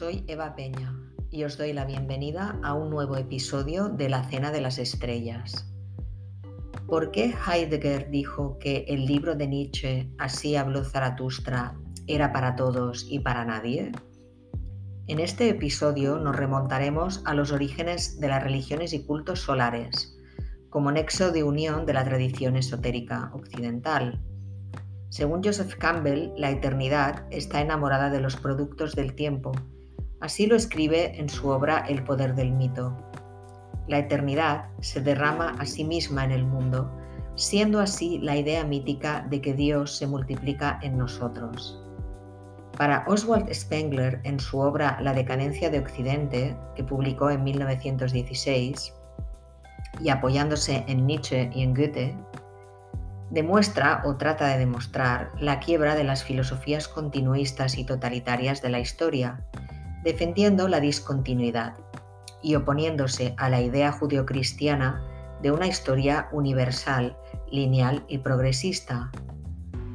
Soy Eva Peña y os doy la bienvenida a un nuevo episodio de La Cena de las Estrellas. ¿Por qué Heidegger dijo que el libro de Nietzsche, Así habló Zaratustra, era para todos y para nadie? En este episodio nos remontaremos a los orígenes de las religiones y cultos solares, como nexo de unión de la tradición esotérica occidental. Según Joseph Campbell, la eternidad está enamorada de los productos del tiempo. Así lo escribe en su obra El poder del mito. La eternidad se derrama a sí misma en el mundo, siendo así la idea mítica de que Dios se multiplica en nosotros. Para Oswald Spengler, en su obra La decadencia de Occidente, que publicó en 1916, y apoyándose en Nietzsche y en Goethe, demuestra o trata de demostrar la quiebra de las filosofías continuistas y totalitarias de la historia, defendiendo la discontinuidad y oponiéndose a la idea judio-cristiana de una historia universal, lineal y progresista.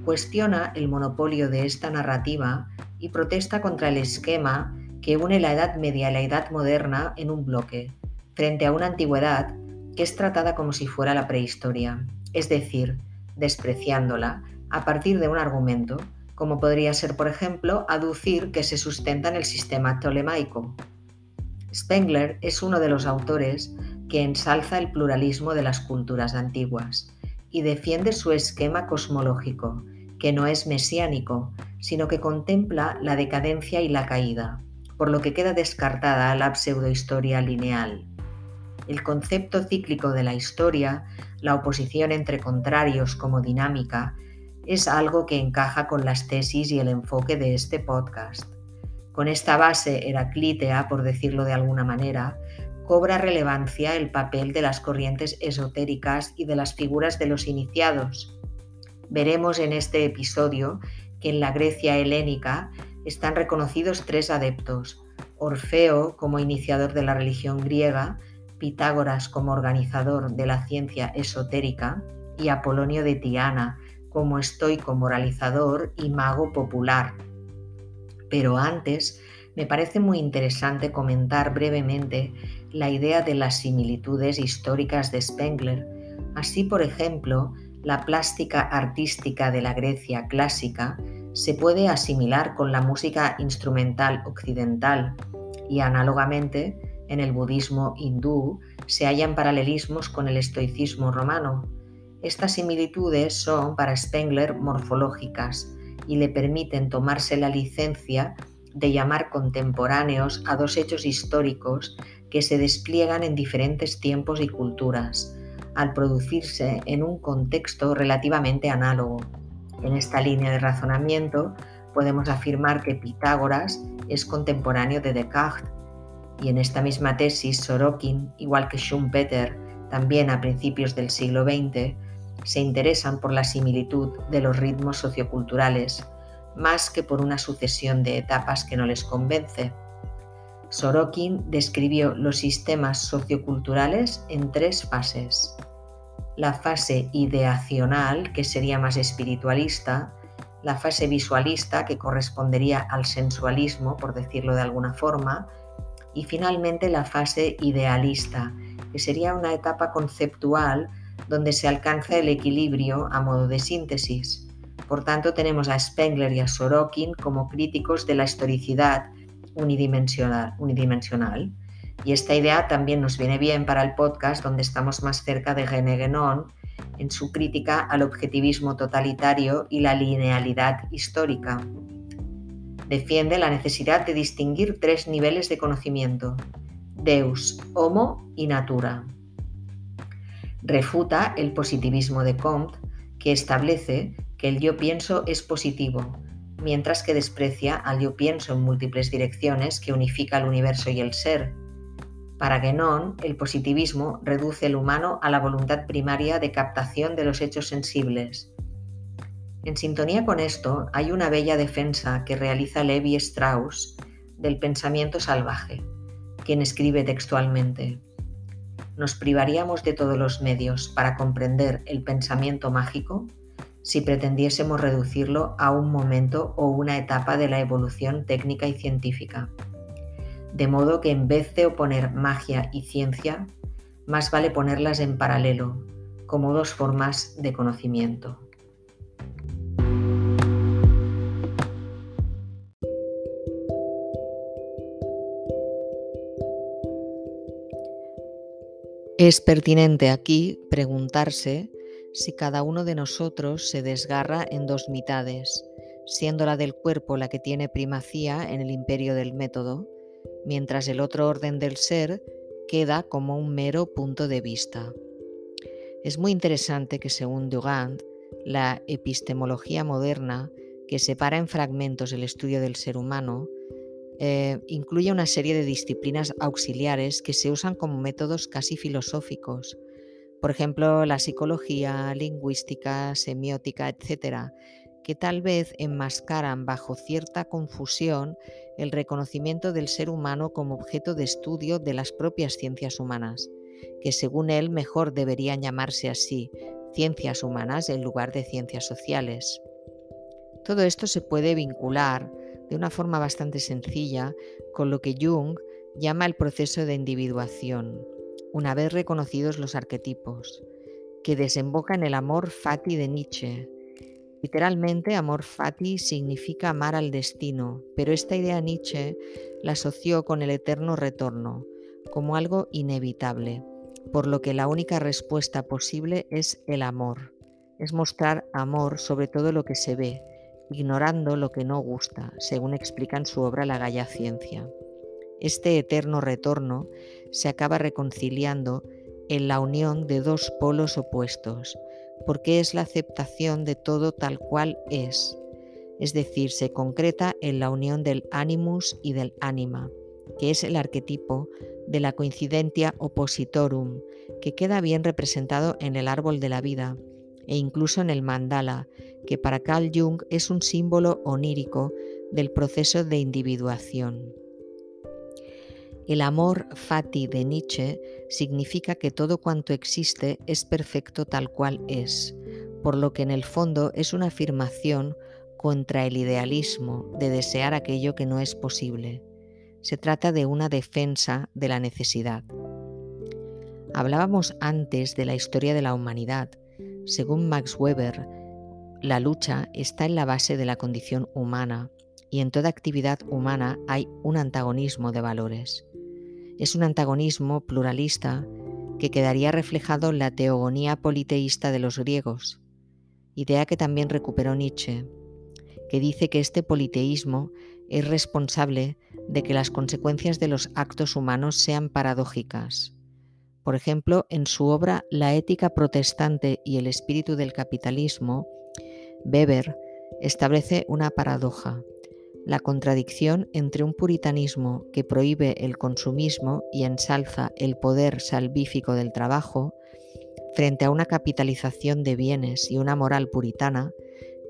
Cuestiona el monopolio de esta narrativa y protesta contra el esquema que une la Edad Media y la Edad Moderna en un bloque, frente a una antigüedad que es tratada como si fuera la prehistoria, es decir, despreciándola a partir de un argumento, como podría ser, por ejemplo, aducir que se sustenta en el sistema tolemaico. Spengler es uno de los autores que ensalza el pluralismo de las culturas antiguas y defiende su esquema cosmológico, que no es mesiánico, sino que contempla la decadencia y la caída, por lo que queda descartada la pseudohistoria lineal. El concepto cíclico de la historia, la oposición entre contrarios como dinámica, es algo que encaja con las tesis y el enfoque de este podcast. Con esta base heraclítea, por decirlo de alguna manera, cobra relevancia el papel de las corrientes esotéricas y de las figuras de los iniciados. Veremos en este episodio que en la Grecia helénica están reconocidos tres adeptos, Orfeo como iniciador de la religión griega, Pitágoras como organizador de la ciencia esotérica y Apolonio de Tiana como estoico moralizador y mago popular. Pero antes, me parece muy interesante comentar brevemente la idea de las similitudes históricas de Spengler. Así, por ejemplo, la plástica artística de la Grecia clásica se puede asimilar con la música instrumental occidental y análogamente en el budismo hindú se hallan paralelismos con el estoicismo romano. Estas similitudes son para Spengler morfológicas y le permiten tomarse la licencia de llamar contemporáneos a dos hechos históricos que se despliegan en diferentes tiempos y culturas, al producirse en un contexto relativamente análogo. En esta línea de razonamiento podemos afirmar que Pitágoras es contemporáneo de Descartes y en esta misma tesis, Sorokin, igual que Schumpeter, también a principios del siglo XX, se interesan por la similitud de los ritmos socioculturales, más que por una sucesión de etapas que no les convence. Sorokin describió los sistemas socioculturales en tres fases. La fase ideacional, que sería más espiritualista, la fase visualista, que correspondería al sensualismo, por decirlo de alguna forma, y finalmente la fase idealista, que sería una etapa conceptual donde se alcanza el equilibrio a modo de síntesis. Por tanto, tenemos a Spengler y a Sorokin como críticos de la historicidad unidimensional. Y esta idea también nos viene bien para el podcast donde estamos más cerca de René Guénon en su crítica al objetivismo totalitario y la linealidad histórica. Defiende la necesidad de distinguir tres niveles de conocimiento, Deus, Homo y Natura. Refuta el positivismo de Comte, que establece que el yo pienso es positivo, mientras que desprecia al yo pienso en múltiples direcciones que unifica el universo y el ser. Para Guénon, el positivismo reduce el humano a la voluntad primaria de captación de los hechos sensibles, en sintonía con esto, hay una bella defensa que realiza Levi Strauss del pensamiento salvaje, quien escribe textualmente, nos privaríamos de todos los medios para comprender el pensamiento mágico si pretendiésemos reducirlo a un momento o una etapa de la evolución técnica y científica. de modo que en vez de oponer magia y ciencia, más vale ponerlas en paralelo, como dos formas de conocimiento. Es pertinente aquí preguntarse si cada uno de nosotros se desgarra en dos mitades, siendo la del cuerpo la que tiene primacía en el imperio del método, mientras el otro orden del ser queda como un mero punto de vista. Es muy interesante que según Dugand, la epistemología moderna, que separa en fragmentos el estudio del ser humano, eh, incluye una serie de disciplinas auxiliares que se usan como métodos casi filosóficos. Por ejemplo, la psicología, lingüística, semiótica, etc., que tal vez enmascaran bajo cierta confusión el reconocimiento del ser humano como objeto de estudio de las propias ciencias humanas que según él mejor deberían llamarse así, ciencias humanas en lugar de ciencias sociales. Todo esto se puede vincular de una forma bastante sencilla con lo que Jung llama el proceso de individuación, una vez reconocidos los arquetipos, que desemboca en el amor fati de Nietzsche. Literalmente, amor fati significa amar al destino, pero esta idea Nietzsche la asoció con el eterno retorno, como algo inevitable por lo que la única respuesta posible es el amor. Es mostrar amor sobre todo lo que se ve, ignorando lo que no gusta, según explica en su obra La Galla Ciencia. Este eterno retorno se acaba reconciliando en la unión de dos polos opuestos, porque es la aceptación de todo tal cual es, es decir, se concreta en la unión del animus y del anima, que es el arquetipo de la coincidentia oppositorum, que queda bien representado en el árbol de la vida e incluso en el mandala, que para Carl Jung es un símbolo onírico del proceso de individuación. El amor fati de Nietzsche significa que todo cuanto existe es perfecto tal cual es, por lo que en el fondo es una afirmación contra el idealismo de desear aquello que no es posible. Se trata de una defensa de la necesidad. Hablábamos antes de la historia de la humanidad. Según Max Weber, la lucha está en la base de la condición humana y en toda actividad humana hay un antagonismo de valores. Es un antagonismo pluralista que quedaría reflejado en la teogonía politeísta de los griegos, idea que también recuperó Nietzsche, que dice que este politeísmo es responsable de que las consecuencias de los actos humanos sean paradójicas. Por ejemplo, en su obra La ética protestante y el espíritu del capitalismo, Weber establece una paradoja, la contradicción entre un puritanismo que prohíbe el consumismo y ensalza el poder salvífico del trabajo, frente a una capitalización de bienes y una moral puritana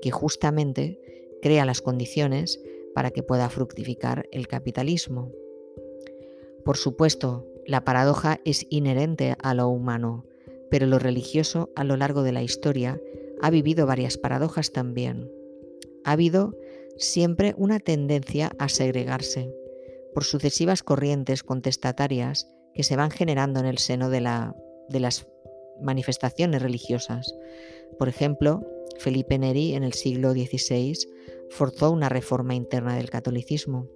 que justamente crea las condiciones para que pueda fructificar el capitalismo. Por supuesto, la paradoja es inherente a lo humano, pero lo religioso a lo largo de la historia ha vivido varias paradojas también. Ha habido siempre una tendencia a segregarse por sucesivas corrientes contestatarias que se van generando en el seno de, la, de las manifestaciones religiosas. Por ejemplo, Felipe Neri en el siglo XVI forzó una reforma interna del catolicismo.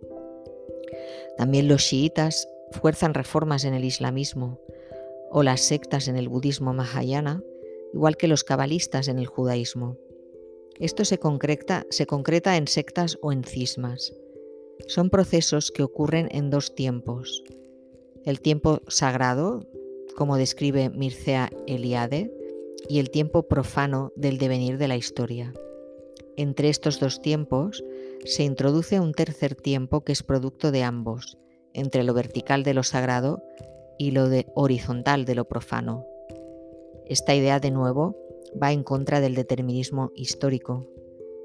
También los chiitas fuerzan reformas en el islamismo o las sectas en el budismo mahayana, igual que los cabalistas en el judaísmo. Esto se concreta, se concreta en sectas o en cismas. Son procesos que ocurren en dos tiempos. El tiempo sagrado, como describe Mircea Eliade, y el tiempo profano del devenir de la historia. Entre estos dos tiempos se introduce un tercer tiempo que es producto de ambos, entre lo vertical de lo sagrado y lo horizontal de lo profano. Esta idea, de nuevo, va en contra del determinismo histórico.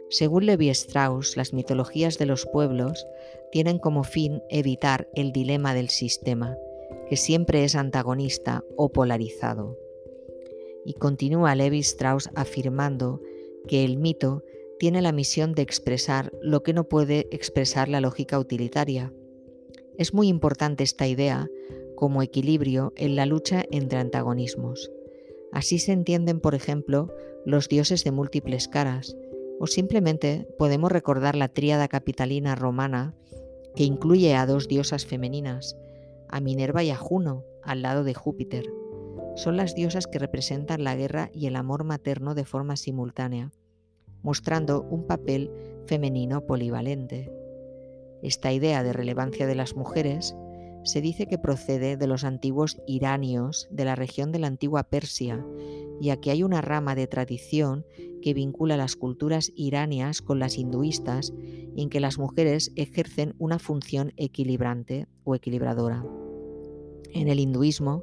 Según Levi Strauss, las mitologías de los pueblos tienen como fin evitar el dilema del sistema, que siempre es antagonista o polarizado. Y continúa Levi Strauss afirmando que el mito tiene la misión de expresar lo que no puede expresar la lógica utilitaria. Es muy importante esta idea como equilibrio en la lucha entre antagonismos. Así se entienden, por ejemplo, los dioses de múltiples caras, o simplemente podemos recordar la tríada capitalina romana que incluye a dos diosas femeninas, a Minerva y a Juno, al lado de Júpiter. Son las diosas que representan la guerra y el amor materno de forma simultánea, mostrando un papel femenino polivalente. Esta idea de relevancia de las mujeres se dice que procede de los antiguos iranios de la región de la antigua Persia, y aquí hay una rama de tradición que vincula las culturas iranias con las hinduistas, en que las mujeres ejercen una función equilibrante o equilibradora. En el hinduismo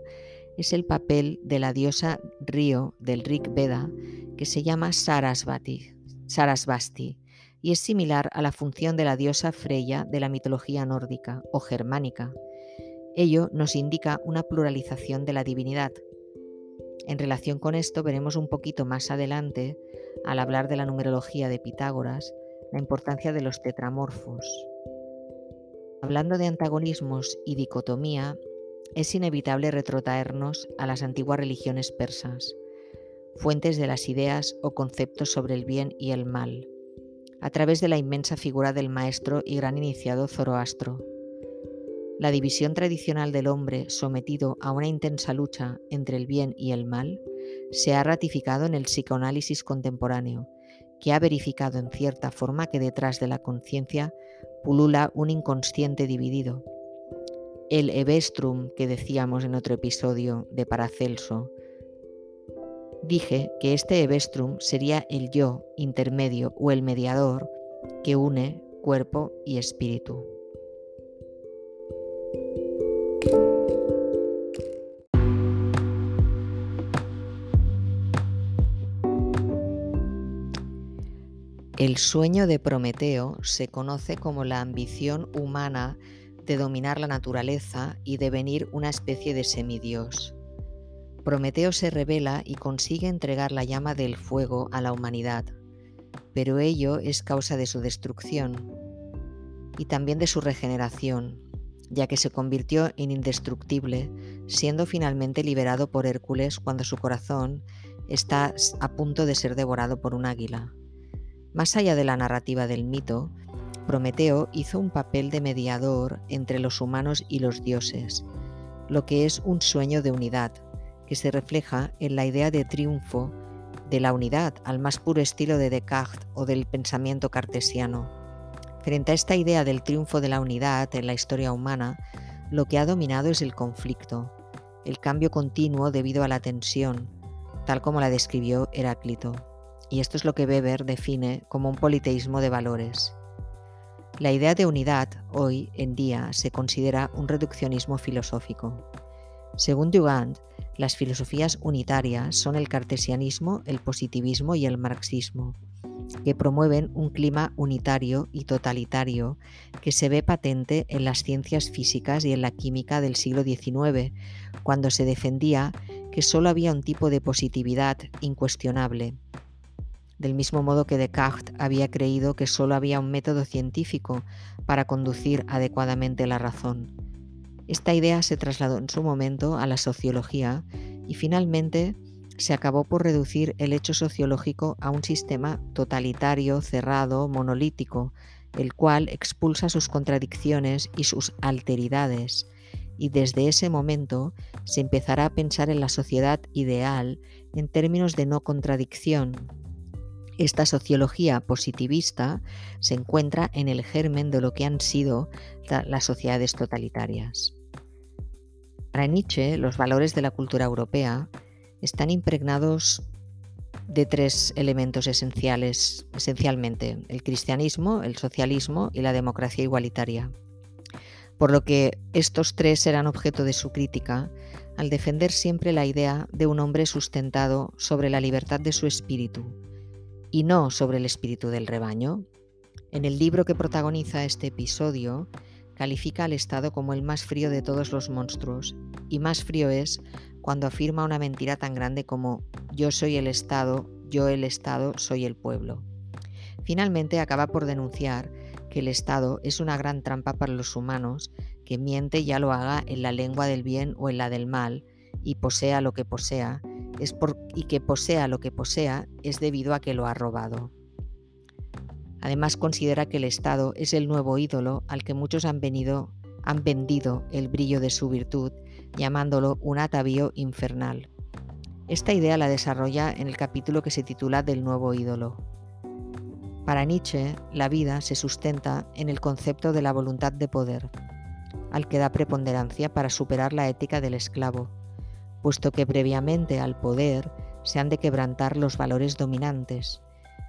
es el papel de la diosa Río del Rig Veda que se llama Sarasvati, Sarasvasti y es similar a la función de la diosa Freya de la mitología nórdica o germánica, Ello nos indica una pluralización de la divinidad. En relación con esto veremos un poquito más adelante, al hablar de la numerología de Pitágoras, la importancia de los tetramorfos. Hablando de antagonismos y dicotomía, es inevitable retrotraernos a las antiguas religiones persas, fuentes de las ideas o conceptos sobre el bien y el mal, a través de la inmensa figura del maestro y gran iniciado Zoroastro. La división tradicional del hombre sometido a una intensa lucha entre el bien y el mal se ha ratificado en el psicoanálisis contemporáneo, que ha verificado en cierta forma que detrás de la conciencia pulula un inconsciente dividido. El Evestrum que decíamos en otro episodio de Paracelso, dije que este Evestrum sería el yo intermedio o el mediador que une cuerpo y espíritu. El sueño de Prometeo se conoce como la ambición humana de dominar la naturaleza y devenir una especie de semidios. Prometeo se revela y consigue entregar la llama del fuego a la humanidad, pero ello es causa de su destrucción y también de su regeneración, ya que se convirtió en indestructible, siendo finalmente liberado por Hércules cuando su corazón está a punto de ser devorado por un águila. Más allá de la narrativa del mito, Prometeo hizo un papel de mediador entre los humanos y los dioses, lo que es un sueño de unidad, que se refleja en la idea de triunfo de la unidad al más puro estilo de Descartes o del pensamiento cartesiano. Frente a esta idea del triunfo de la unidad en la historia humana, lo que ha dominado es el conflicto, el cambio continuo debido a la tensión, tal como la describió Heráclito y esto es lo que Weber define como un politeísmo de valores. La idea de unidad hoy en día se considera un reduccionismo filosófico. Según Dugand, las filosofías unitarias son el cartesianismo, el positivismo y el marxismo, que promueven un clima unitario y totalitario que se ve patente en las ciencias físicas y en la química del siglo XIX, cuando se defendía que solo había un tipo de positividad incuestionable, del mismo modo que Descartes había creído que solo había un método científico para conducir adecuadamente la razón. Esta idea se trasladó en su momento a la sociología y finalmente se acabó por reducir el hecho sociológico a un sistema totalitario, cerrado, monolítico, el cual expulsa sus contradicciones y sus alteridades, y desde ese momento se empezará a pensar en la sociedad ideal en términos de no contradicción, esta sociología positivista se encuentra en el germen de lo que han sido las sociedades totalitarias. Para Nietzsche, los valores de la cultura europea están impregnados de tres elementos esenciales, esencialmente, el cristianismo, el socialismo y la democracia igualitaria. Por lo que estos tres serán objeto de su crítica al defender siempre la idea de un hombre sustentado sobre la libertad de su espíritu, y no sobre el espíritu del rebaño. En el libro que protagoniza este episodio, califica al Estado como el más frío de todos los monstruos, y más frío es cuando afirma una mentira tan grande como yo soy el Estado, yo el Estado soy el pueblo. Finalmente acaba por denunciar que el Estado es una gran trampa para los humanos que miente ya lo haga en la lengua del bien o en la del mal, y posea lo que posea, es por, y que posea lo que posea es debido a que lo ha robado. Además considera que el Estado es el nuevo ídolo al que muchos han, venido, han vendido el brillo de su virtud, llamándolo un atavío infernal. Esta idea la desarrolla en el capítulo que se titula Del nuevo ídolo. Para Nietzsche, la vida se sustenta en el concepto de la voluntad de poder, al que da preponderancia para superar la ética del esclavo, puesto que previamente al poder se han de quebrantar los valores dominantes.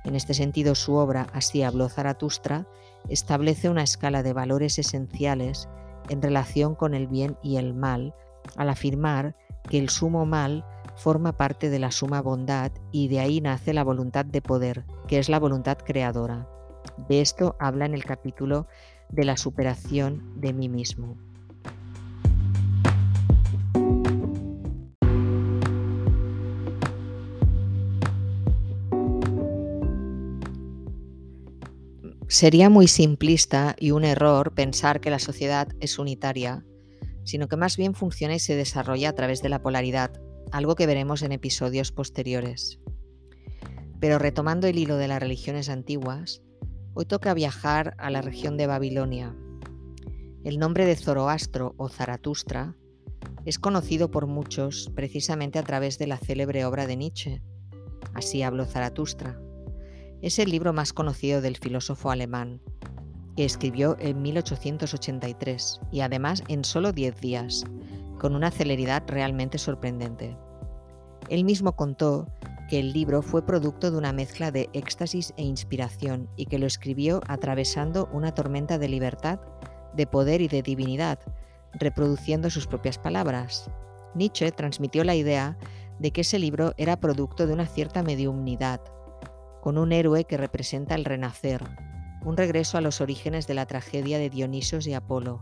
En este sentido, su obra, Así habló Zaratustra, establece una escala de valores esenciales en relación con el bien y el mal, al afirmar que el sumo mal forma parte de la suma bondad y de ahí nace la voluntad de poder, que es la voluntad creadora. De esto habla en el capítulo de la superación de mí mismo. Sería muy simplista y un error pensar que la sociedad es unitaria, sino que más bien funciona y se desarrolla a través de la polaridad, algo que veremos en episodios posteriores. Pero retomando el hilo de las religiones antiguas, hoy toca viajar a la región de Babilonia. El nombre de Zoroastro o Zaratustra es conocido por muchos precisamente a través de la célebre obra de Nietzsche. Así habló Zaratustra. Es el libro más conocido del filósofo alemán, que escribió en 1883 y además en solo 10 días, con una celeridad realmente sorprendente. Él mismo contó que el libro fue producto de una mezcla de éxtasis e inspiración y que lo escribió atravesando una tormenta de libertad, de poder y de divinidad, reproduciendo sus propias palabras. Nietzsche transmitió la idea de que ese libro era producto de una cierta mediumnidad, con un héroe que representa el renacer, un regreso a los orígenes de la tragedia de Dionisos y Apolo.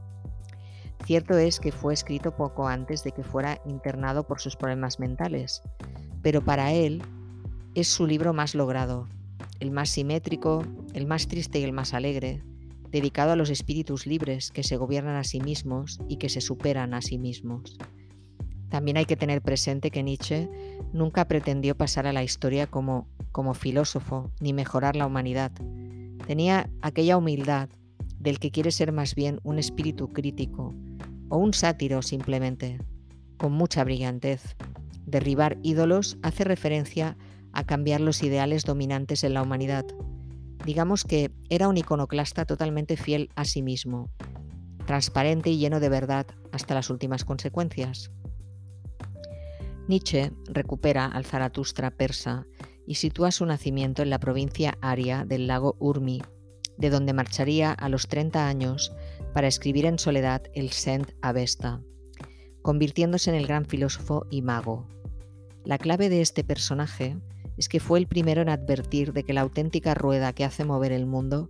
Cierto es que fue escrito poco antes de que fuera internado por sus problemas mentales, pero para él es su libro más logrado, el más simétrico, el más triste y el más alegre, dedicado a los espíritus libres que se gobiernan a sí mismos y que se superan a sí mismos. También hay que tener presente que Nietzsche nunca pretendió pasar a la historia como como filósofo ni mejorar la humanidad. Tenía aquella humildad del que quiere ser más bien un espíritu crítico o un sátiro simplemente, con mucha brillantez. Derribar ídolos hace referencia a cambiar los ideales dominantes en la humanidad. Digamos que era un iconoclasta totalmente fiel a sí mismo, transparente y lleno de verdad hasta las últimas consecuencias. Nietzsche recupera al Zaratustra persa y sitúa su nacimiento en la provincia aria del lago Urmi, de donde marcharía a los 30 años para escribir en soledad el Sent Avesta, convirtiéndose en el gran filósofo y mago. La clave de este personaje es que fue el primero en advertir de que la auténtica rueda que hace mover el mundo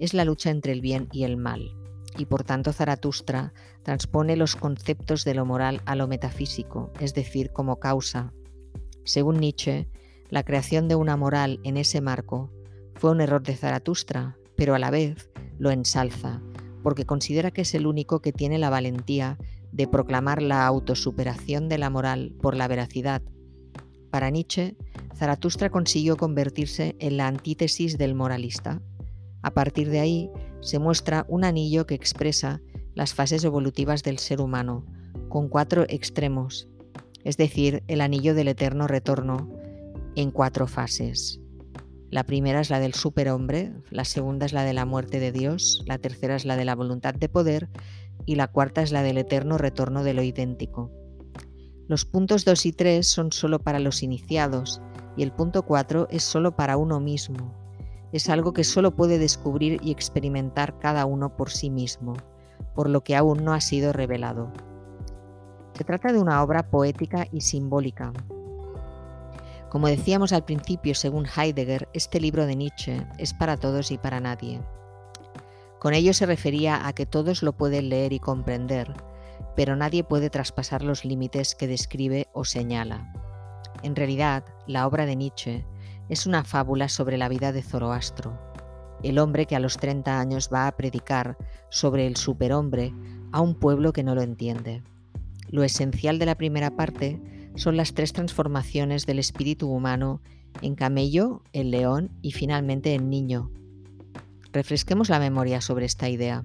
es la lucha entre el bien y el mal, y por tanto Zaratustra transpone los conceptos de lo moral a lo metafísico, es decir, como causa. Según Nietzsche, la creación de una moral en ese marco fue un error de Zaratustra, pero a la vez lo ensalza, porque considera que es el único que tiene la valentía de proclamar la autosuperación de la moral por la veracidad. Para Nietzsche, Zaratustra consiguió convertirse en la antítesis del moralista. A partir de ahí se muestra un anillo que expresa las fases evolutivas del ser humano, con cuatro extremos, es decir, el anillo del eterno retorno, en cuatro fases. La primera es la del superhombre, la segunda es la de la muerte de Dios, la tercera es la de la voluntad de poder y la cuarta es la del eterno retorno de lo idéntico. Los puntos 2 y 3 son solo para los iniciados y el punto 4 es solo para uno mismo. Es algo que solo puede descubrir y experimentar cada uno por sí mismo, por lo que aún no ha sido revelado. Se trata de una obra poética y simbólica, como decíamos al principio, según Heidegger, este libro de Nietzsche es para todos y para nadie. Con ello se refería a que todos lo pueden leer y comprender, pero nadie puede traspasar los límites que describe o señala. En realidad, la obra de Nietzsche es una fábula sobre la vida de Zoroastro, el hombre que a los 30 años va a predicar sobre el superhombre a un pueblo que no lo entiende. Lo esencial de la primera parte son las tres transformaciones del espíritu humano en camello, en león y finalmente en niño. Refresquemos la memoria sobre esta idea.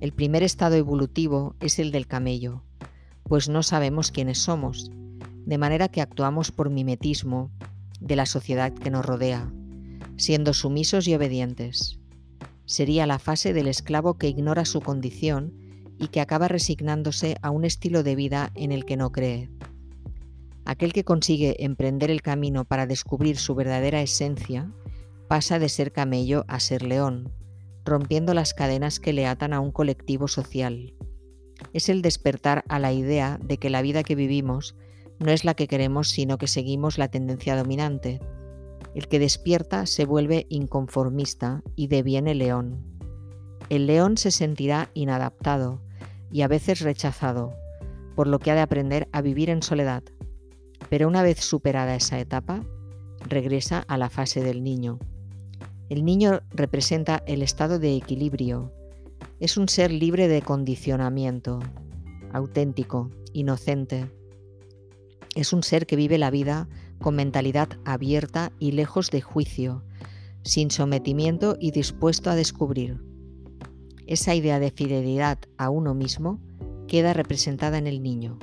El primer estado evolutivo es el del camello, pues no sabemos quiénes somos, de manera que actuamos por mimetismo de la sociedad que nos rodea, siendo sumisos y obedientes. Sería la fase del esclavo que ignora su condición y que acaba resignándose a un estilo de vida en el que no cree. Aquel que consigue emprender el camino para descubrir su verdadera esencia pasa de ser camello a ser león, rompiendo las cadenas que le atan a un colectivo social. Es el despertar a la idea de que la vida que vivimos no es la que queremos, sino que seguimos la tendencia dominante. El que despierta se vuelve inconformista y deviene león. El león se sentirá inadaptado y a veces rechazado, por lo que ha de aprender a vivir en soledad. Pero una vez superada esa etapa, regresa a la fase del niño. El niño representa el estado de equilibrio. Es un ser libre de condicionamiento, auténtico, inocente. Es un ser que vive la vida con mentalidad abierta y lejos de juicio, sin sometimiento y dispuesto a descubrir. Esa idea de fidelidad a uno mismo queda representada en el niño.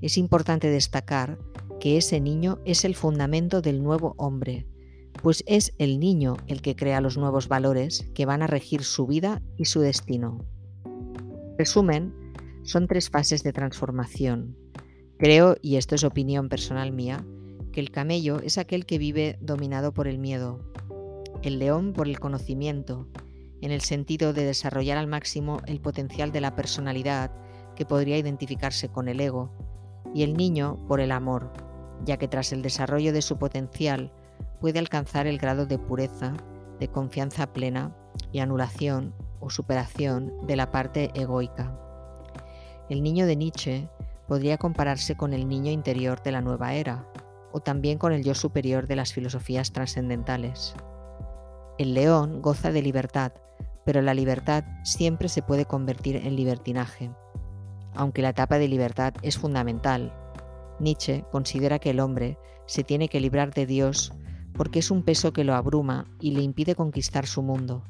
Es importante destacar que ese niño es el fundamento del nuevo hombre, pues es el niño el que crea los nuevos valores que van a regir su vida y su destino. Resumen, son tres fases de transformación. Creo, y esto es opinión personal mía, que el camello es aquel que vive dominado por el miedo, el león por el conocimiento, en el sentido de desarrollar al máximo el potencial de la personalidad que podría identificarse con el ego, y el niño por el amor, ya que tras el desarrollo de su potencial puede alcanzar el grado de pureza, de confianza plena y anulación o superación de la parte egoica. El niño de Nietzsche podría compararse con el niño interior de la nueva era, o también con el yo superior de las filosofías trascendentales. El león goza de libertad, pero la libertad siempre se puede convertir en libertinaje. Aunque la etapa de libertad es fundamental, Nietzsche considera que el hombre se tiene que librar de Dios porque es un peso que lo abruma y le impide conquistar su mundo.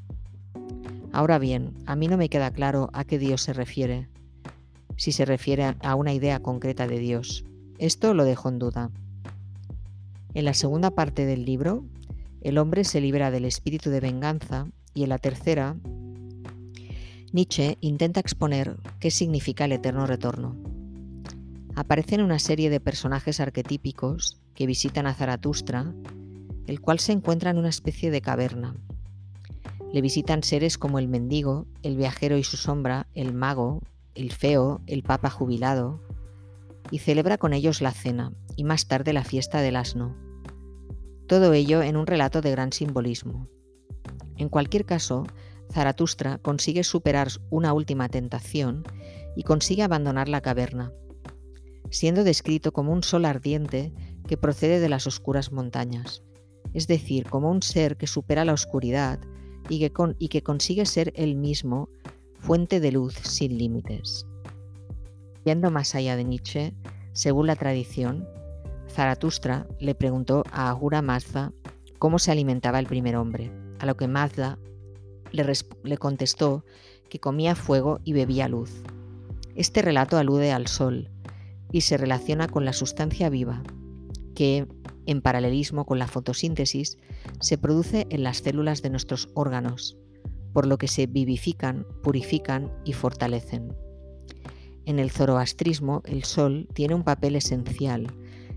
Ahora bien, a mí no me queda claro a qué Dios se refiere, si se refiere a una idea concreta de Dios. Esto lo dejo en duda. En la segunda parte del libro, el hombre se libera del espíritu de venganza y en la tercera, Nietzsche intenta exponer qué significa el eterno retorno. Aparecen una serie de personajes arquetípicos que visitan a Zaratustra, el cual se encuentra en una especie de caverna. Le visitan seres como el mendigo, el viajero y su sombra, el mago, el feo, el papa jubilado, y celebra con ellos la cena y más tarde la fiesta del asno. Todo ello en un relato de gran simbolismo. En cualquier caso, Zaratustra consigue superar una última tentación y consigue abandonar la caverna, siendo descrito como un sol ardiente que procede de las oscuras montañas, es decir, como un ser que supera la oscuridad y que, y que consigue ser él mismo fuente de luz sin límites. Yendo más allá de Nietzsche, según la tradición, Zaratustra le preguntó a Ahura Mazda cómo se alimentaba el primer hombre, a lo que Mazda le, le contestó que comía fuego y bebía luz. Este relato alude al sol y se relaciona con la sustancia viva, que, en paralelismo con la fotosíntesis, se produce en las células de nuestros órganos, por lo que se vivifican, purifican y fortalecen. En el zoroastrismo, el sol tiene un papel esencial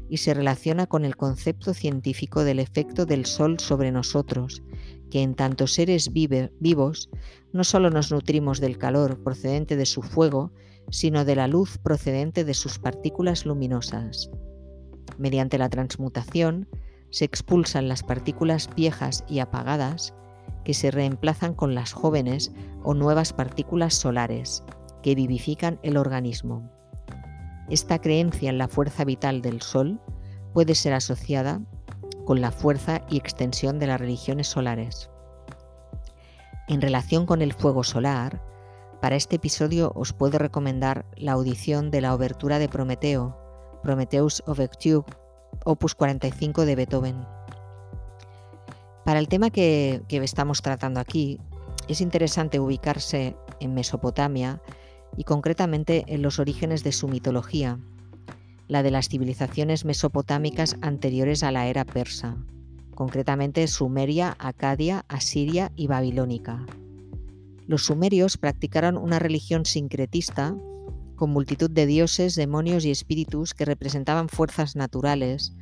y se relaciona con el concepto científico del efecto del sol sobre nosotros, que en tanto seres vivos no solo nos nutrimos del calor procedente de su fuego, sino de la luz procedente de sus partículas luminosas. Mediante la transmutación se expulsan las partículas viejas y apagadas que se reemplazan con las jóvenes o nuevas partículas solares que vivifican el organismo. Esta creencia en la fuerza vital del Sol puede ser asociada con la fuerza y extensión de las religiones solares. En relación con el fuego solar, Para este episodio os puedo recomendar la audición de la obertura de Prometeo, Prometheus Overture, opus 45 de Beethoven. Para el tema que, que estamos tratando aquí, es interesante ubicarse en Mesopotamia y concretamente en los orígenes de su mitología, la de las civilizaciones mesopotámicas anteriores a la era persa, concretamente Sumeria, Acadia, Asiria y Babilónica. Los sumerios practicaron una religión sincretista con multitud de dioses, demonios y espíritus que representaban fuerzas naturales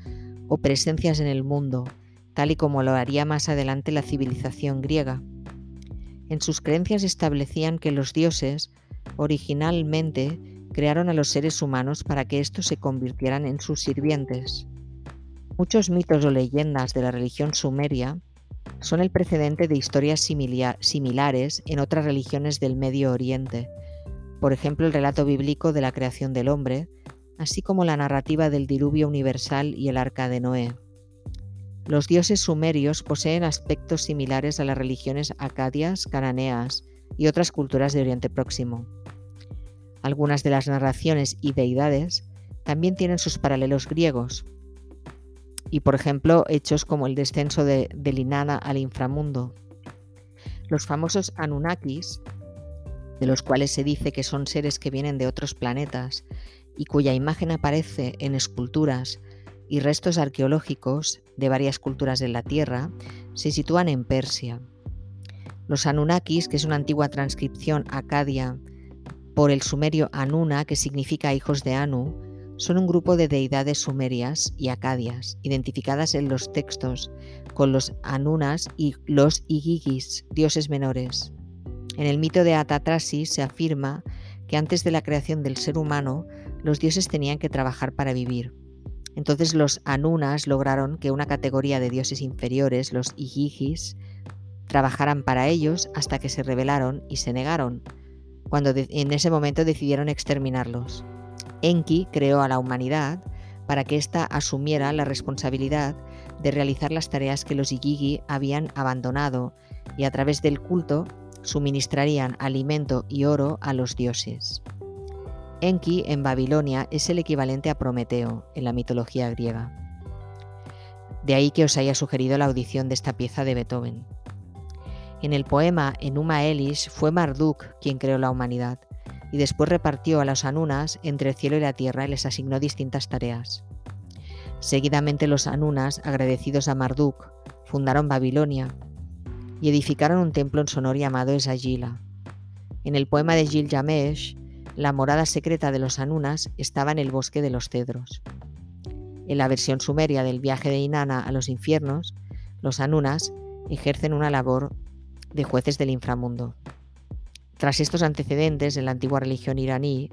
o presencias en el mundo, tal y como lo haría más adelante la civilización griega. En sus creencias establecían que los dioses originalmente crearon a los seres humanos para que estos se convirtieran en sus sirvientes. Muchos mitos o leyendas de la religión sumeria son el precedente de historias similares en otras religiones del Medio Oriente, por ejemplo el relato bíblico de la creación del hombre, así como la narrativa del diluvio universal y el arca de Noé. Los dioses sumerios poseen aspectos similares a las religiones acadias, cananeas y otras culturas de Oriente Próximo. Algunas de las narraciones y deidades también tienen sus paralelos griegos, y por ejemplo hechos como el descenso de, del al inframundo. Los famosos Anunnakis, de los cuales se dice que son seres que vienen de otros planetas y cuya imagen aparece en esculturas y restos arqueológicos de varias culturas de la Tierra, se sitúan en Persia. Los Anunnakis, que es una antigua transcripción acadia por el sumerio Anuna, que significa hijos de Anu, son un grupo de deidades sumerias y acadias, identificadas en los textos con los Anunas y los Igigis, dioses menores. En el mito de Atatrasis se afirma que antes de la creación del ser humano, los dioses tenían que trabajar para vivir. Entonces los Anunas lograron que una categoría de dioses inferiores, los Igigis, trabajaran para ellos hasta que se rebelaron y se negaron, cuando en ese momento decidieron exterminarlos. Enki creó a la humanidad para que ésta asumiera la responsabilidad de realizar las tareas que los Igigi habían abandonado y a través del culto suministrarían alimento y oro a los dioses. Enki en Babilonia es el equivalente a Prometeo en la mitología griega. De ahí que os haya sugerido la audición de esta pieza de Beethoven. En el poema Enuma Elis fue Marduk quien creó la humanidad y después repartió a los Anunas entre el cielo y la tierra y les asignó distintas tareas. Seguidamente los Anunas, agradecidos a Marduk, fundaron Babilonia y edificaron un templo en su honor llamado Esagila. En el poema de Gilgamesh, la morada secreta de los Anunas estaba en el bosque de los cedros. En la versión sumeria del viaje de Inanna a los infiernos, los Anunas ejercen una labor de jueces del inframundo. Tras estos antecedentes en la antigua religión iraní,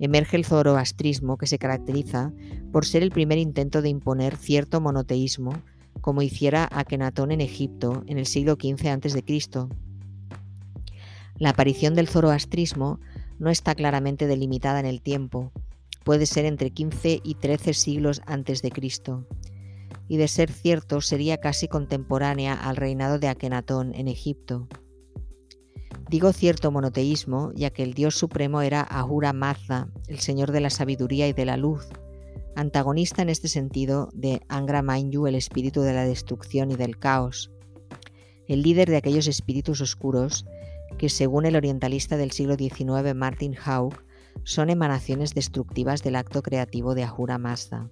emerge el zoroastrismo que se caracteriza por ser el primer intento de imponer cierto monoteísmo, como hiciera Akenatón en Egipto en el siglo XV a.C. La aparición del zoroastrismo no está claramente delimitada en el tiempo, puede ser entre 15 y 13 siglos antes de Cristo, y de ser cierto sería casi contemporánea al reinado de Akenatón en Egipto. Digo cierto monoteísmo, ya que el dios supremo era Ahura Mazda, el señor de la sabiduría y de la luz, antagonista en este sentido de Angra Mainyu, el espíritu de la destrucción y del caos, el líder de aquellos espíritus oscuros que, según el orientalista del siglo XIX Martin Haug, son emanaciones destructivas del acto creativo de Ahura Mazda.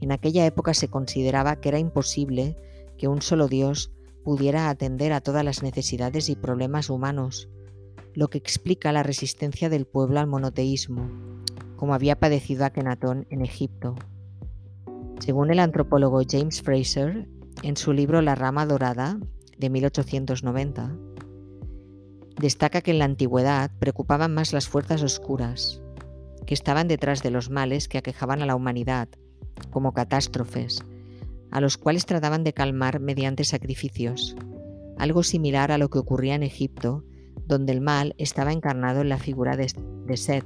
En aquella época se consideraba que era imposible que un solo dios pudiera atender a todas las necesidades y problemas humanos, lo que explica la resistencia del pueblo al monoteísmo, como había padecido Akenatón en Egipto. Según el antropólogo James Fraser, en su libro La rama dorada, de 1890, destaca que en la antigüedad preocupaban más las fuerzas oscuras, que estaban detrás de los males que aquejaban a la humanidad, como catástrofes, a los cuales trataban de calmar mediante sacrificios, algo similar a lo que ocurría en Egipto, donde el mal estaba encarnado en la figura de, Set.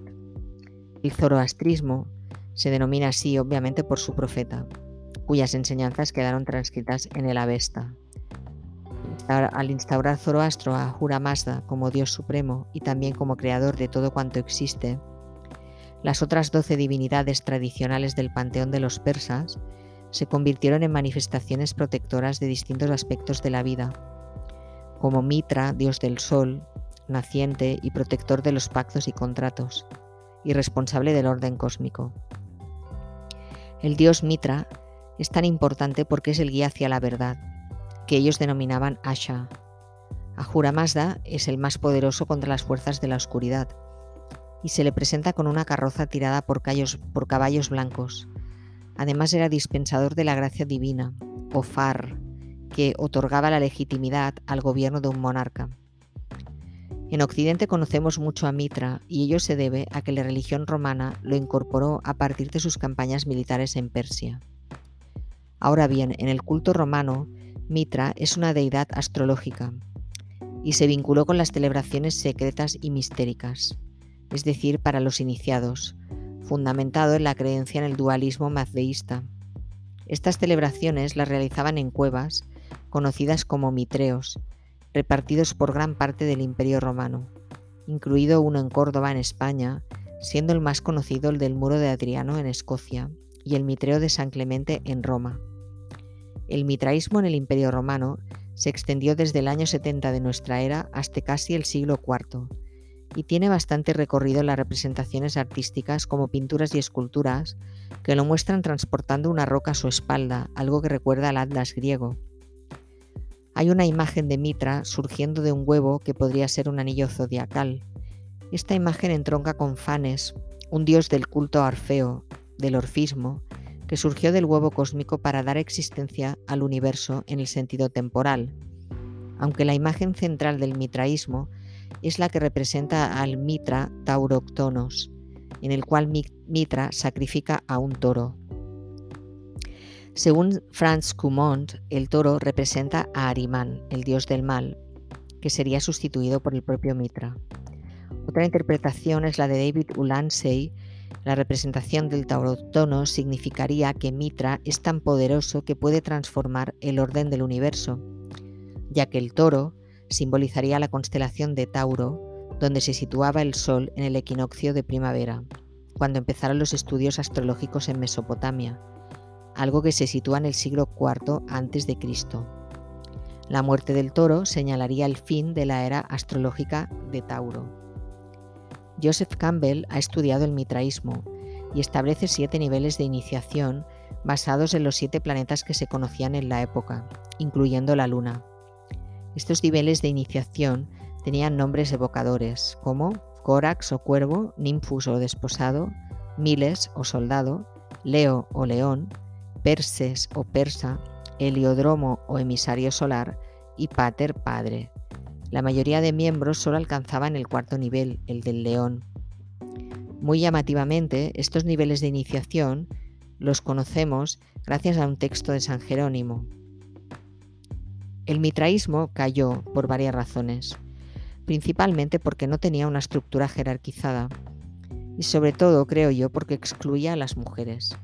El zoroastrismo se denomina así obviamente por su profeta, cuyas enseñanzas quedaron transcritas en el Avesta. Al instaurar Zoroastro a Ahura Mazda como Dios supremo y también como creador de todo cuanto existe, las otras doce divinidades tradicionales del panteón de los persas se convirtieron en manifestaciones protectoras de distintos aspectos de la vida, como Mitra, dios del sol, naciente y protector de los pactos y contratos, y responsable del orden cósmico. El dios Mitra es tan importante porque es el guía hacia la verdad, que ellos denominaban Asha. Ahura Mazda es el más poderoso contra las fuerzas de la oscuridad, y se le presenta con una carroza tirada por, por caballos blancos. Además era dispensador de la gracia divina, o Far, que otorgaba la legitimidad al gobierno de un monarca. En Occidente conocemos mucho a Mitra y ello se debe a que la religión romana lo incorporó a partir de sus campañas militares en Persia. Ahora bien, en el culto romano, Mitra es una deidad astrológica y se vinculó con las celebraciones secretas y mistéricas, es decir, para los iniciados, fundamentado en la creencia en el dualismo mazdeísta. Estas celebraciones las realizaban en cuevas, conocidas como mitreos, repartidos por gran parte del Imperio romano, incluido uno en Córdoba, en España, siendo el más conocido el del Muro de Adriano en Escocia y el mitreo de San Clemente en Roma. El mitraísmo en el Imperio romano se extendió desde el año 70 de nuestra era hasta casi el siglo IV y tiene bastante recorrido en las representaciones artísticas como pinturas y esculturas que lo muestran transportando una roca a su espalda, algo que recuerda al Atlas griego. Hay una imagen de Mitra surgiendo de un huevo que podría ser un anillo zodiacal. Esta imagen entronca con Fanes, un dios del culto a Orfeo, del orfismo, que surgió del huevo cósmico para dar existencia al universo en el sentido temporal, aunque la imagen central del mitraísmo es la que representa al Mitra Tauroctonos, en el cual Mitra sacrifica a un toro. Según Franz Cumont, el toro representa a Arimán, el dios del mal, que sería sustituido por el propio Mitra. Otra interpretación es la de David Ulansey, la representación del taurotono significaría que Mitra es tan poderoso que puede transformar el orden del universo, ya que el toro simbolizaría la constelación de Tauro, donde se situaba el Sol en el equinoccio de primavera, cuando empezaron los estudios astrológicos en Mesopotamia, algo que se sitúa en el siglo IV a.C. La muerte del toro señalaría el fin de la era astrológica de Tauro. Joseph Campbell ha estudiado el mitraísmo y establece siete niveles de iniciación basados en los siete planetas que se conocían en la época, incluyendo la Luna. Estos niveles de iniciación tenían nombres evocadores como Corax o cuervo, Ninfus o desposado, Miles o soldado, Leo o león, Perses o persa, Heliodromo o emisario solar y Pater padre. La mayoría de miembros solo alcanzaban el cuarto nivel, el del león. Muy llamativamente, estos niveles de iniciación los conocemos gracias a un texto de San Jerónimo. El mitraísmo cayó por varias razones, principalmente porque no tenía una estructura jerarquizada y sobre todo, creo yo, porque excluía a las mujeres.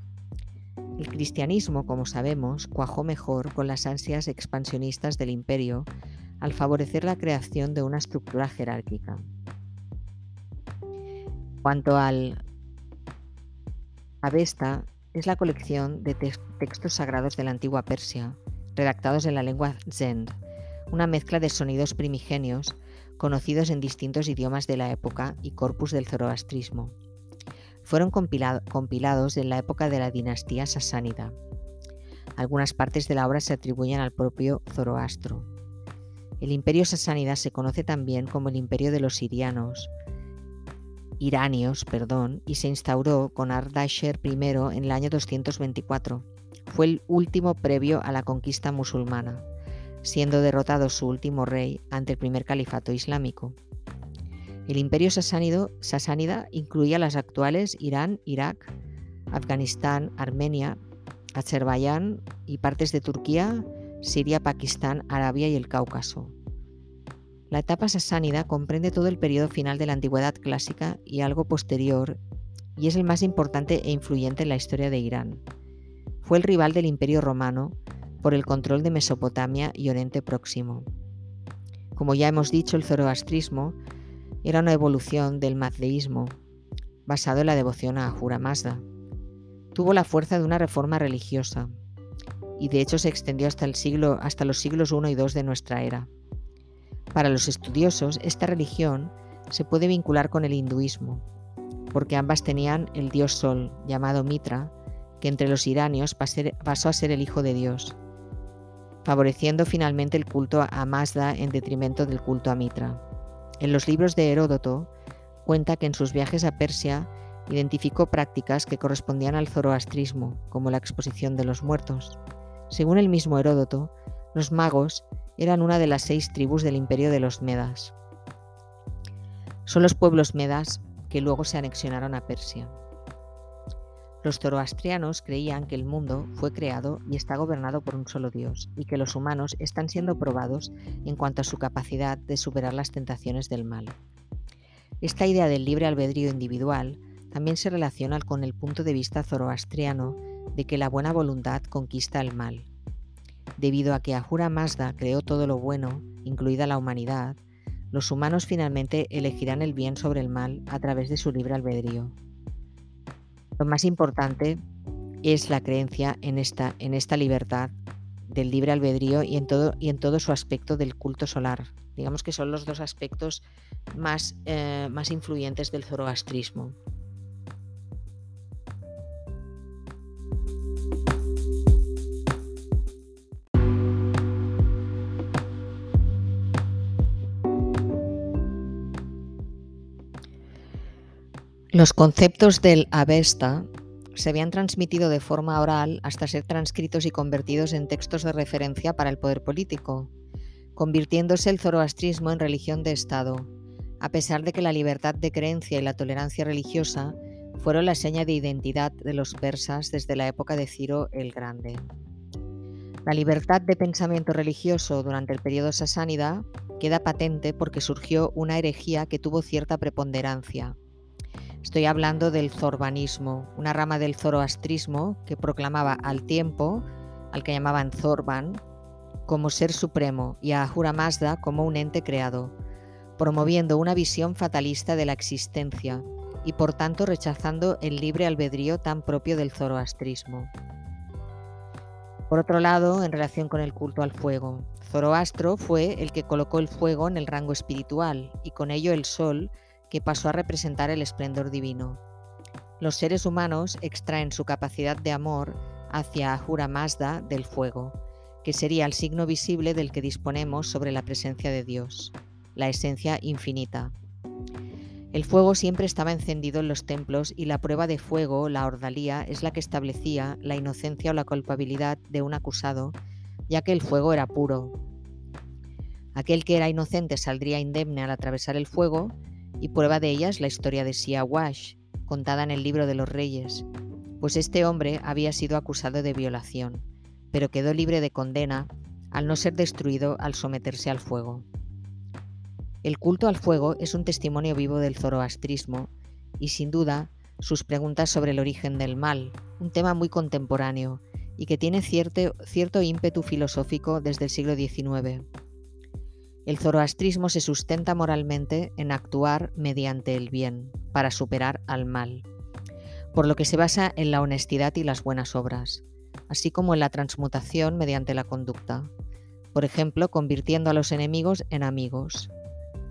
El cristianismo, como sabemos, cuajó mejor con las ansias expansionistas del imperio al favorecer la creación de una estructura jerárquica. Cuanto al Avesta, es la colección de textos sagrados de la antigua Persia, redactados en la lengua Zend, una mezcla de sonidos primigenios conocidos en distintos idiomas de la época y corpus del zoroastrismo. Fueron compilados en la época de la dinastía sasánida. Algunas partes de la obra se atribuyen al propio Zoroastro. El imperio sasánida se conoce también como el imperio de los sirianos, iranios, perdón, y se instauró con Ardasher I en el año 224. Fue el último previo a la conquista musulmana, siendo derrotado su último rey ante el primer califato islámico. El imperio sasánida incluía las actuales Irán, Irak, Afganistán, Armenia, Azerbaiyán y partes de Turquía, Siria, Pakistán, Arabia y el Cáucaso. La etapa sasánida comprende todo el periodo final de la antigüedad clásica y algo posterior, y es el más importante e influyente en la historia de Irán. Fue el rival del Imperio romano por el control de Mesopotamia y Oriente Próximo, Como ya hemos dicho, el zoroastrismo era una evolución del mazdeísmo, basado en la devoción a Ahura Mazda. Tuvo la fuerza de una reforma religiosa y de hecho se extendió hasta, el siglo, hasta los siglos I y II de nuestra era. Para los estudiosos, esta religión se puede vincular con el hinduismo, porque ambas tenían el dios Sol, llamado Mitra, que entre los iranios pasó a ser el hijo de Dios, favoreciendo finalmente el culto a Mazda en detrimento del culto a Mitra. En los libros de Heródoto cuenta que en sus viajes a Persia identificó prácticas que correspondían al zoroastrismo, como la exposición de los muertos. Según el mismo Heródoto, los magos eran una de las seis tribus del imperio de los Medas. Son los pueblos medas que luego se anexionaron a Persia. Los zoroastrianos creían que el mundo fue creado y está gobernado por un solo Dios, y que los humanos están siendo probados en cuanto a su capacidad de superar las tentaciones del mal. Esta idea del libre albedrío individual también se relaciona con el punto de vista zoroastriano de que la buena voluntad conquista el mal. Debido a que Ahura Mazda creó todo lo bueno, incluida la humanidad, los humanos finalmente elegirán el bien sobre el mal a través de su libre albedrío. Lo más importante es la creencia en esta, en esta libertad del libre albedrío y en, todo, y en todo su aspecto del culto solar. Digamos que son los dos aspectos más, eh, más influyentes del zoroastrismo. Los conceptos del Avesta se habían transmitido de forma oral hasta ser transcritos y convertidos en textos de referencia para el poder político, convirtiéndose el zoroastrismo en religión de Estado, a pesar de que la libertad de creencia y la tolerancia religiosa fueron la seña de identidad de los persas desde la época de Ciro el Grande. La libertad de pensamiento religioso durante el periodo sasánida queda patente porque surgió una herejía que tuvo cierta preponderancia, Estoy hablando del zorbanismo, una rama del zoroastrismo que proclamaba al tiempo, al que llamaban Zorban, como ser supremo y a Ahura Mazda como un ente creado, promoviendo una visión fatalista de la existencia y por tanto rechazando el libre albedrío tan propio del zoroastrismo. Por otro lado, en relación con el culto al fuego, Zoroastro fue el que colocó el fuego en el rango espiritual y con ello el sol que pasó a representar el esplendor divino. Los seres humanos extraen su capacidad de amor hacia Ahura Mazda del fuego, que sería el signo visible del que disponemos sobre la presencia de Dios, la esencia infinita. El fuego siempre estaba encendido en los templos y la prueba de fuego, la ordalía, es la que establecía la inocencia o la culpabilidad de un acusado, ya que el fuego era puro. Aquel que era inocente saldría indemne al atravesar el fuego y prueba de ella es la historia de Siawash, contada en el libro de los reyes, pues este hombre había sido acusado de violación, pero quedó libre de condena al no ser destruido al someterse al fuego. El culto al fuego es un testimonio vivo del zoroastrismo y sin duda sus preguntas sobre el origen del mal, un tema muy contemporáneo y que tiene cierto, cierto ímpetu filosófico desde el siglo XIX. El zoroastrismo se sustenta moralmente en actuar mediante el bien, para superar al mal, por lo que se basa en la honestidad y las buenas obras, así como en la transmutación mediante la conducta, por ejemplo, convirtiendo a los enemigos en amigos,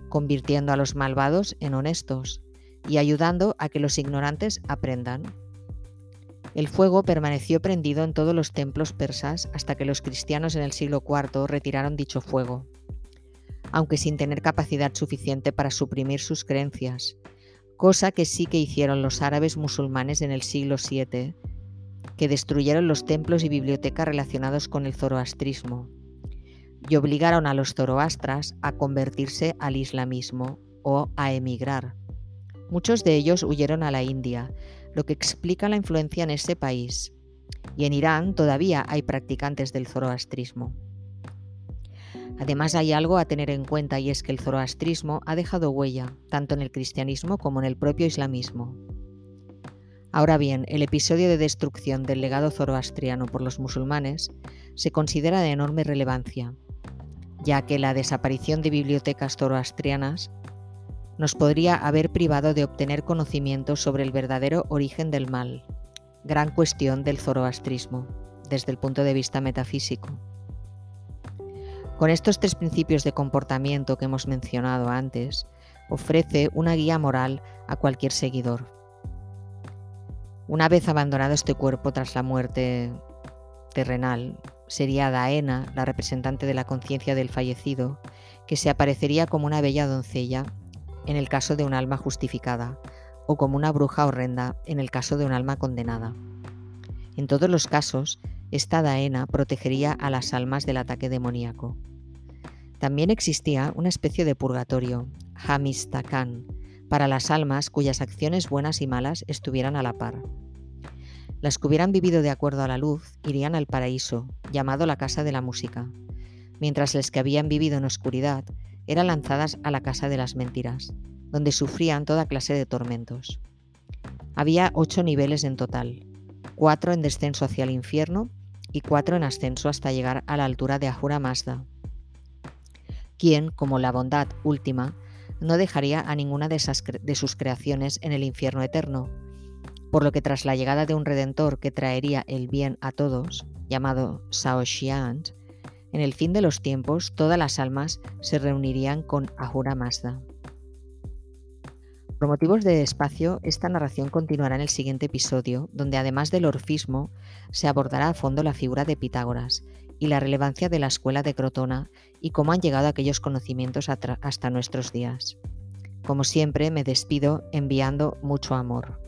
convirtiendo a los malvados en honestos y ayudando a que los ignorantes aprendan. El fuego permaneció prendido en todos los templos persas hasta que los cristianos en el siglo IV retiraron dicho fuego aunque sin tener capacidad suficiente para suprimir sus creencias, cosa que sí que hicieron los árabes musulmanes en el siglo VII, que destruyeron los templos y bibliotecas relacionados con el zoroastrismo y obligaron a los zoroastras a convertirse al islamismo o a emigrar. Muchos de ellos huyeron a la India, lo que explica la influencia en ese país. Y en Irán todavía hay practicantes del zoroastrismo. Además hay algo a tener en cuenta y es que el zoroastrismo ha dejado huella, tanto en el cristianismo como en el propio islamismo. Ahora bien, el episodio de destrucción del legado zoroastriano por los musulmanes se considera de enorme relevancia. ya que la desaparición de bibliotecas zoroastrianas nos podría haber privado de obtener conocimiento sobre el verdadero origen del mal, gran cuestión del zoroastrismo, desde el punto de vista metafísico. Con estos tres principios de comportamiento que hemos mencionado antes, ofrece una guía moral a cualquier seguidor. Una vez abandonado este cuerpo tras la muerte terrenal, sería Daena, la representante de la conciencia del fallecido, que se aparecería como una bella doncella en el caso de un alma justificada, o como una bruja horrenda en el caso de un alma condenada. En todos los casos, esta Daena protegería a las almas del ataque demoníaco. También existía una especie de purgatorio, Hamistakan, para las almas cuyas acciones buenas y malas estuvieran a la par. Las que hubieran vivido de acuerdo a la luz irían al paraíso, llamado la casa de la música, mientras las que habían vivido en oscuridad eran lanzadas a la casa de las mentiras, donde sufrían toda clase de tormentos. Había ocho niveles en total, cuatro en descenso hacia el infierno y cuatro en ascenso hasta llegar a la altura de Ahura Mazda, quien, como la bondad última, no dejaría a ninguna de, sus creaciones en el infierno eterno, por lo que tras la llegada de un redentor que traería el bien a todos, llamado Saoshiant, en el fin de los tiempos todas las almas se reunirían con Ahura Mazda. Por motivos de espacio, esta narración continuará en el siguiente episodio, donde además del orfismo, se abordará a fondo la figura de Pitágoras y la relevancia de la escuela de Crotona y cómo han llegado aquellos conocimientos hasta nuestros días. Como siempre, me despido enviando mucho amor.